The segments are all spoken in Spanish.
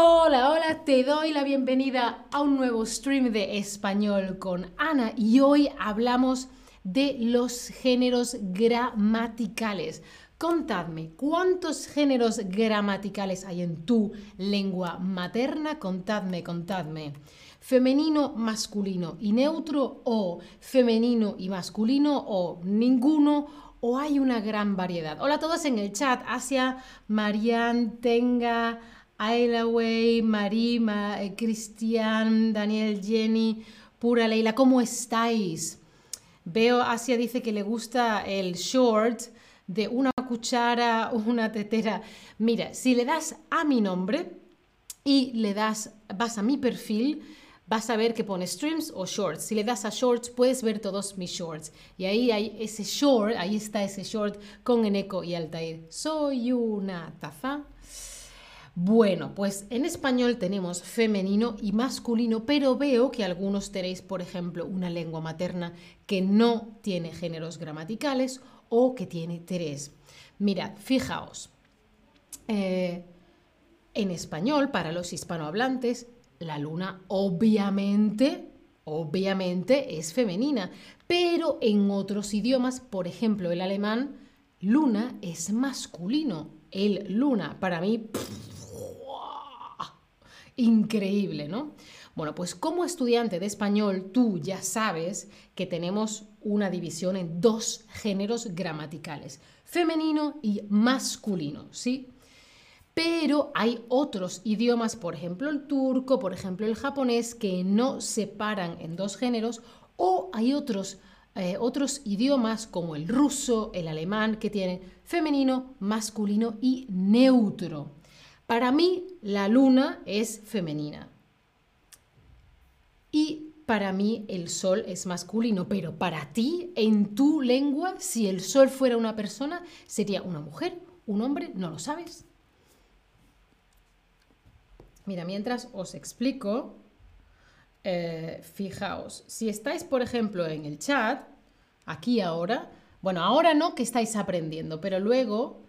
Hola, hola, te doy la bienvenida a un nuevo stream de español con Ana y hoy hablamos de los géneros gramaticales. Contadme, ¿cuántos géneros gramaticales hay en tu lengua materna? Contadme, contadme. ¿Femenino, masculino y neutro o femenino y masculino o ninguno o hay una gran variedad? Hola a todos en el chat. Asia, Marian, Tenga, Ailaway, Marima, eh, Cristian, Daniel, Jenny, Pura Leila, ¿cómo estáis? Veo, Asia dice que le gusta el short de una cuchara, una tetera. Mira, si le das a mi nombre y le das, vas a mi perfil, vas a ver que pone streams o shorts. Si le das a shorts, puedes ver todos mis shorts. Y ahí hay ese short, ahí está ese short con Eneco y Altair. Soy una taza bueno, pues en español tenemos femenino y masculino, pero veo que algunos tenéis, por ejemplo, una lengua materna que no tiene géneros gramaticales o que tiene tres. Mirad, fijaos, eh, en español, para los hispanohablantes, la luna obviamente, obviamente es femenina, pero en otros idiomas, por ejemplo el alemán, luna es masculino. El luna, para mí increíble, ¿no? Bueno, pues como estudiante de español, tú ya sabes que tenemos una división en dos géneros gramaticales, femenino y masculino, ¿sí? Pero hay otros idiomas, por ejemplo el turco, por ejemplo el japonés, que no separan en dos géneros, o hay otros, eh, otros idiomas como el ruso, el alemán, que tienen femenino, masculino y neutro. Para mí, la luna es femenina. Y para mí el sol es masculino, pero para ti, en tu lengua, si el sol fuera una persona, sería una mujer, un hombre, ¿no lo sabes? Mira, mientras os explico, eh, fijaos, si estáis, por ejemplo, en el chat, aquí ahora, bueno, ahora no que estáis aprendiendo, pero luego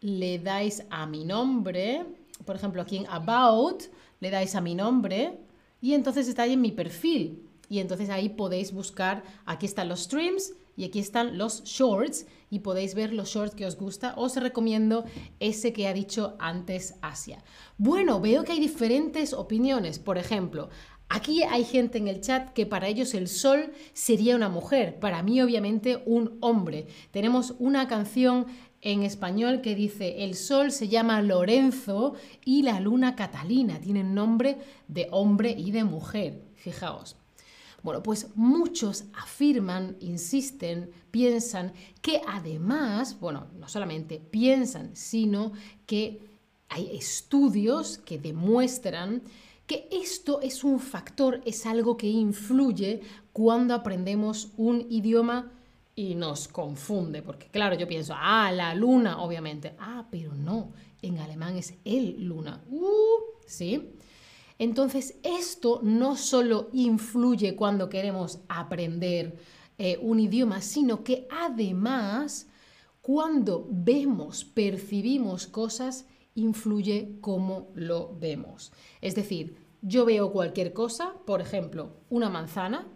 le dais a mi nombre, por ejemplo, aquí en About, le dais a mi nombre y entonces está en mi perfil. Y entonces ahí podéis buscar, aquí están los streams y aquí están los shorts y podéis ver los shorts que os gusta. Os recomiendo ese que ha dicho antes Asia. Bueno, veo que hay diferentes opiniones. Por ejemplo, Aquí hay gente en el chat que para ellos el sol sería una mujer, para mí obviamente un hombre. Tenemos una canción en español que dice el sol se llama Lorenzo y la luna Catalina. Tienen nombre de hombre y de mujer. Fijaos. Bueno, pues muchos afirman, insisten, piensan que además, bueno, no solamente piensan, sino que hay estudios que demuestran que esto es un factor, es algo que influye cuando aprendemos un idioma y nos confunde, porque claro, yo pienso, ah, la luna, obviamente. Ah, pero no, en alemán es el luna. Uh, ¿Sí? Entonces, esto no solo influye cuando queremos aprender eh, un idioma, sino que además, cuando vemos, percibimos cosas, influye cómo lo vemos. Es decir, yo veo cualquier cosa, por ejemplo, una manzana,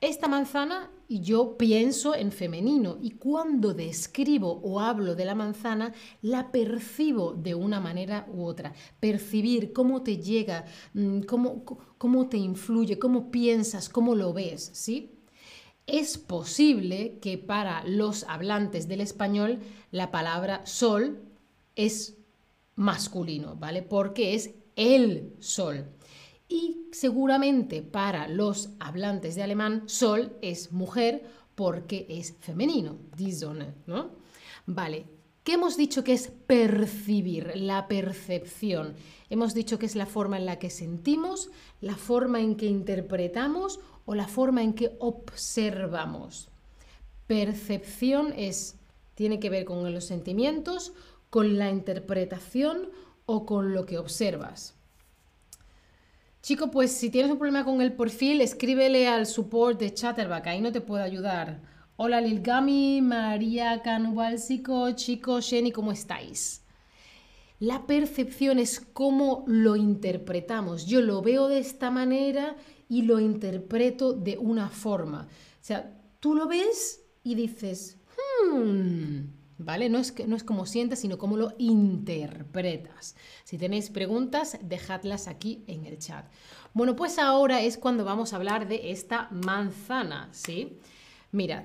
esta manzana y yo pienso en femenino y cuando describo o hablo de la manzana la percibo de una manera u otra. Percibir cómo te llega, mm, cómo, cómo te influye, cómo piensas, cómo lo ves, ¿sí? Es posible que para los hablantes del español la palabra sol es masculino, ¿vale? Porque es el sol. Y seguramente para los hablantes de alemán, Sol es mujer porque es femenino, die ¿no? Vale, ¿qué hemos dicho que es percibir? La percepción. Hemos dicho que es la forma en la que sentimos, la forma en que interpretamos o la forma en que observamos. Percepción es, tiene que ver con los sentimientos, con la interpretación o con lo que observas. Chico, pues si tienes un problema con el perfil, escríbele al support de Chatterback, ahí no te puedo ayudar. Hola Lilgami, María Canubalsico, chicos, Jenny, ¿cómo estáis? La percepción es cómo lo interpretamos. Yo lo veo de esta manera y lo interpreto de una forma. O sea, tú lo ves y dices, hmm", ¿vale? No es, no es como sientas, sino cómo lo interpretas. Si tenéis preguntas, dejadlas aquí en el chat. Bueno, pues ahora es cuando vamos a hablar de esta manzana, ¿sí? Mirad,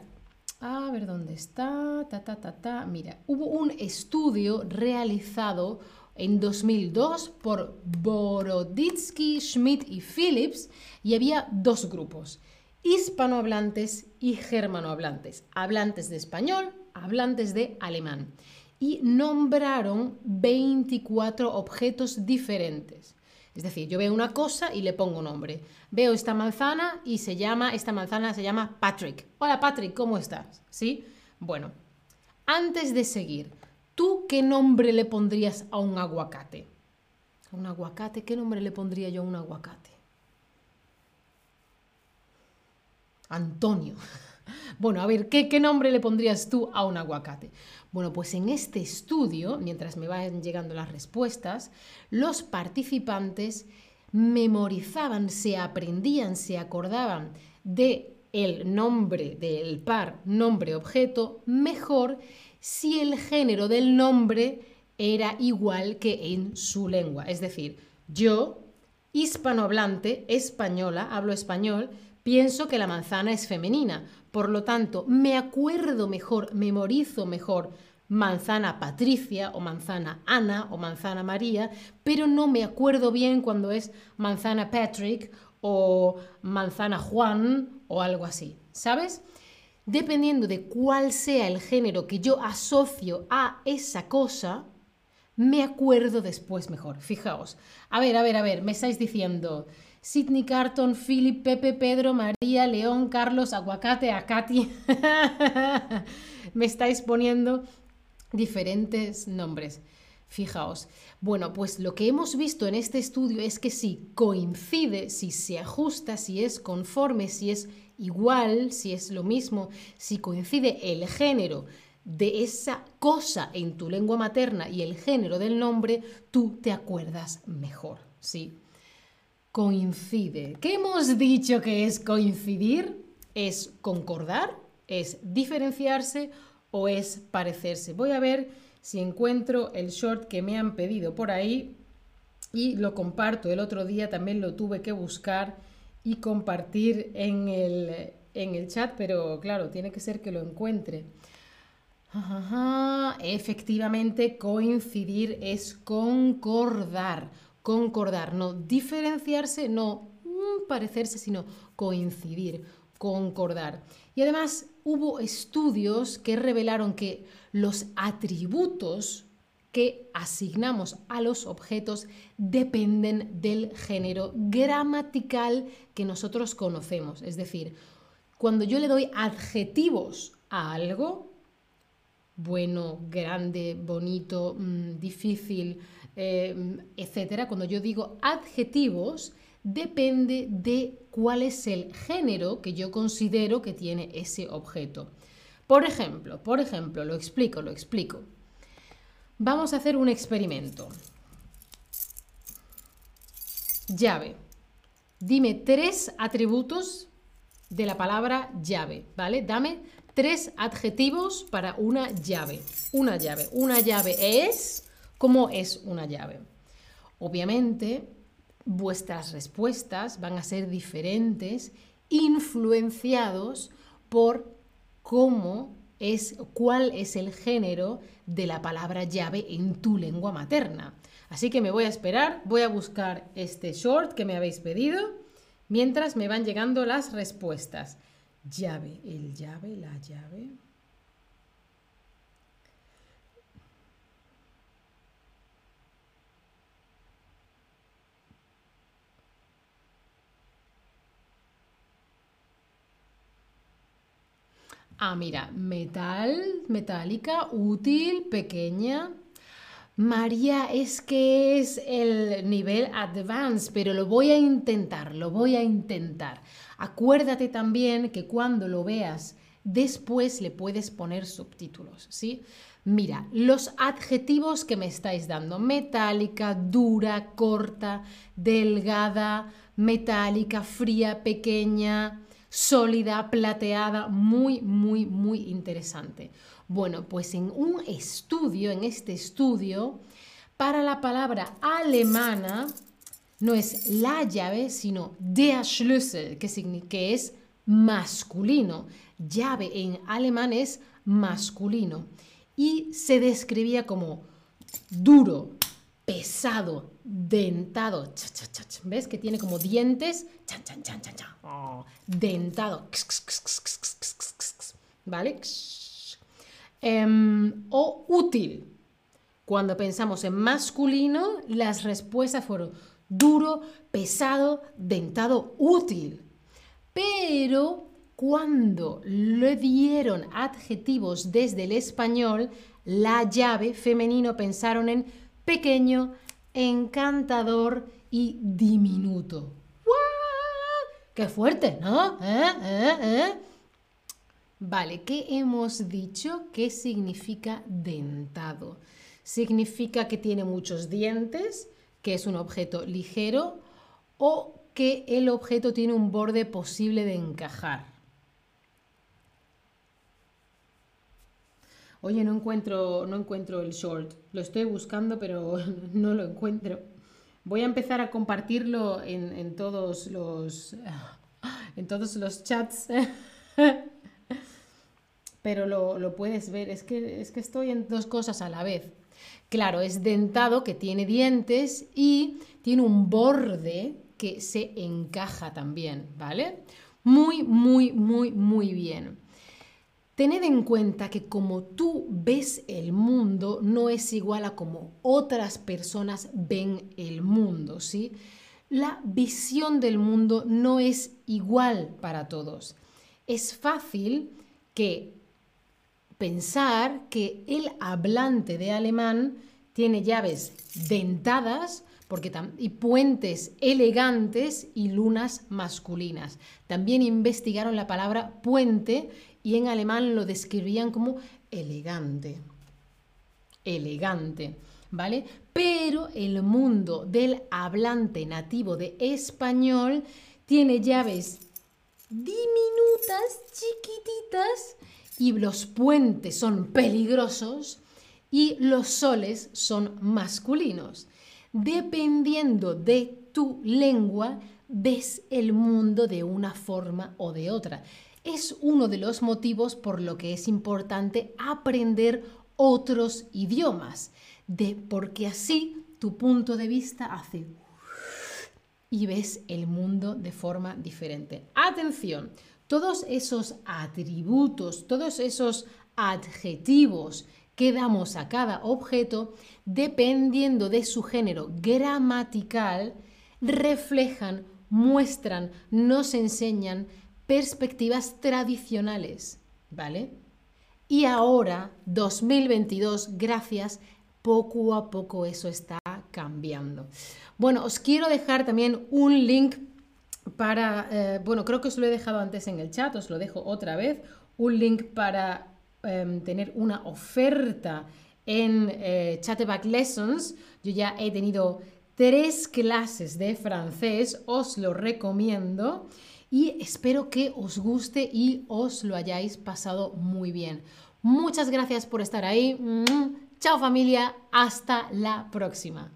a ver dónde está, ta, ta, ta, ta. Mira, hubo un estudio realizado en 2002 por Boroditsky, Schmidt y Phillips y había dos grupos, hispanohablantes y germanohablantes, hablantes de español, hablantes de alemán, y nombraron 24 objetos diferentes. Es decir, yo veo una cosa y le pongo nombre. Veo esta manzana y se llama, esta manzana se llama Patrick. Hola Patrick, ¿cómo estás? ¿Sí? Bueno, antes de seguir, ¿tú qué nombre le pondrías a un aguacate? ¿A un aguacate? ¿Qué nombre le pondría yo a un aguacate? Antonio. Bueno, a ver, ¿qué, ¿qué, nombre le pondrías tú a un aguacate? Bueno, pues en este estudio, mientras me van llegando las respuestas, los participantes memorizaban, se aprendían, se acordaban de el nombre del par nombre-objeto mejor si el género del nombre era igual que en su lengua. Es decir, yo, hispanohablante, española, hablo español, pienso que la manzana es femenina. Por lo tanto, me acuerdo mejor, memorizo mejor manzana Patricia o manzana Ana o manzana María, pero no me acuerdo bien cuando es manzana Patrick o manzana Juan o algo así, ¿sabes? Dependiendo de cuál sea el género que yo asocio a esa cosa, me acuerdo después mejor. Fijaos. A ver, a ver, a ver, me estáis diciendo Sidney Carton, Philip, Pepe, Pedro, María, León, Carlos, Aguacate, Acati. me estáis poniendo diferentes nombres. Fijaos. Bueno, pues lo que hemos visto en este estudio es que si coincide, si se ajusta, si es conforme, si es igual, si es lo mismo, si coincide el género de esa cosa en tu lengua materna y el género del nombre, tú te acuerdas mejor, ¿sí? Coincide. ¿Qué hemos dicho que es coincidir? Es concordar, es diferenciarse o es parecerse. Voy a ver si encuentro el short que me han pedido por ahí y lo comparto. El otro día también lo tuve que buscar y compartir en el, en el chat, pero claro, tiene que ser que lo encuentre. Efectivamente, coincidir es concordar. Concordar, no diferenciarse, no mm, parecerse, sino coincidir, concordar. Y además hubo estudios que revelaron que los atributos que asignamos a los objetos dependen del género gramatical que nosotros conocemos. Es decir, cuando yo le doy adjetivos a algo, bueno, grande, bonito, mm, difícil, eh, etcétera, cuando yo digo adjetivos, depende de cuál es el género que yo considero que tiene ese objeto. Por ejemplo, por ejemplo, lo explico, lo explico. Vamos a hacer un experimento. Llave. Dime tres atributos de la palabra llave, ¿vale? Dame tres adjetivos para una llave. Una llave. Una llave es... ¿Cómo es una llave? Obviamente, vuestras respuestas van a ser diferentes, influenciados por cómo es, cuál es el género de la palabra llave en tu lengua materna. Así que me voy a esperar, voy a buscar este short que me habéis pedido mientras me van llegando las respuestas. Llave, el llave, la llave. Ah, mira, metal, metálica, útil, pequeña. María, es que es el nivel advanced, pero lo voy a intentar, lo voy a intentar. Acuérdate también que cuando lo veas después le puedes poner subtítulos, ¿sí? Mira, los adjetivos que me estáis dando, metálica, dura, corta, delgada, metálica, fría, pequeña, sólida, plateada, muy, muy, muy interesante. Bueno, pues en un estudio, en este estudio, para la palabra alemana, no es la llave, sino der Schlüssel, que, es masculino. Llave en alemán es masculino y se describía como duro, pesado, dentado. ¿Ves que tiene como dientes? Dentado. ¿Vale? o útil. Cuando pensamos en masculino, las respuestas fueron duro, pesado, dentado, útil. Pero cuando le dieron adjetivos desde el español, la llave femenino pensaron en pequeño, encantador y diminuto. ¡Qué fuerte, ¿no? ¿Eh? ¿Eh? ¿Eh? Vale, ¿qué hemos dicho? ¿Qué significa dentado? Significa que tiene muchos dientes, que es un objeto ligero o que el objeto tiene un borde posible de encajar. Oye, no encuentro, no encuentro el short. Lo estoy buscando, pero no lo encuentro. Voy a empezar a compartirlo en, todos los en todos los chats. pero lo, puedes ver. Es que, es que estoy en dos cosas a la vez. Claro, es dentado, que tiene dientes y tiene un borde que se encaja también, ¿vale? Muy, muy, muy, muy bien. Tened en cuenta que como tú ves el mundo no es igual a como otras personas ven el mundo, ¿sí? La visión del mundo no es igual para todos. Es fácil que pensar que el hablante de alemán tiene llaves dentadas porque y puentes elegantes y lunas masculinas. También investigaron la palabra puente y en alemán lo describían como elegante. Elegante, ¿vale? Pero el mundo del hablante nativo de español tiene llaves diminutas, chiquititas, y los puentes son peligrosos y los soles son masculinos. Dependiendo de tu lengua, ves el mundo de una forma o de otra es uno de los motivos por lo que es importante aprender otros idiomas, de porque así tu punto de vista hace y ves el mundo de forma diferente. Atención, todos esos atributos, todos esos adjetivos que damos a cada objeto, dependiendo de su género gramatical, reflejan, muestran, nos enseñan perspectivas tradicionales, ¿vale? Y ahora, 2022, gracias, poco a poco eso está cambiando. Bueno, os quiero dejar también un link para, eh, bueno, creo que os lo he dejado antes en el chat, os lo dejo otra vez, un link para em, tener una oferta en eh, Lessons. Yo ya he tenido tres clases de francés, os lo recomiendo y espero que os guste y os lo hayáis pasado muy bien. Muchas gracias por estar ahí. Chao familia, hasta la próxima.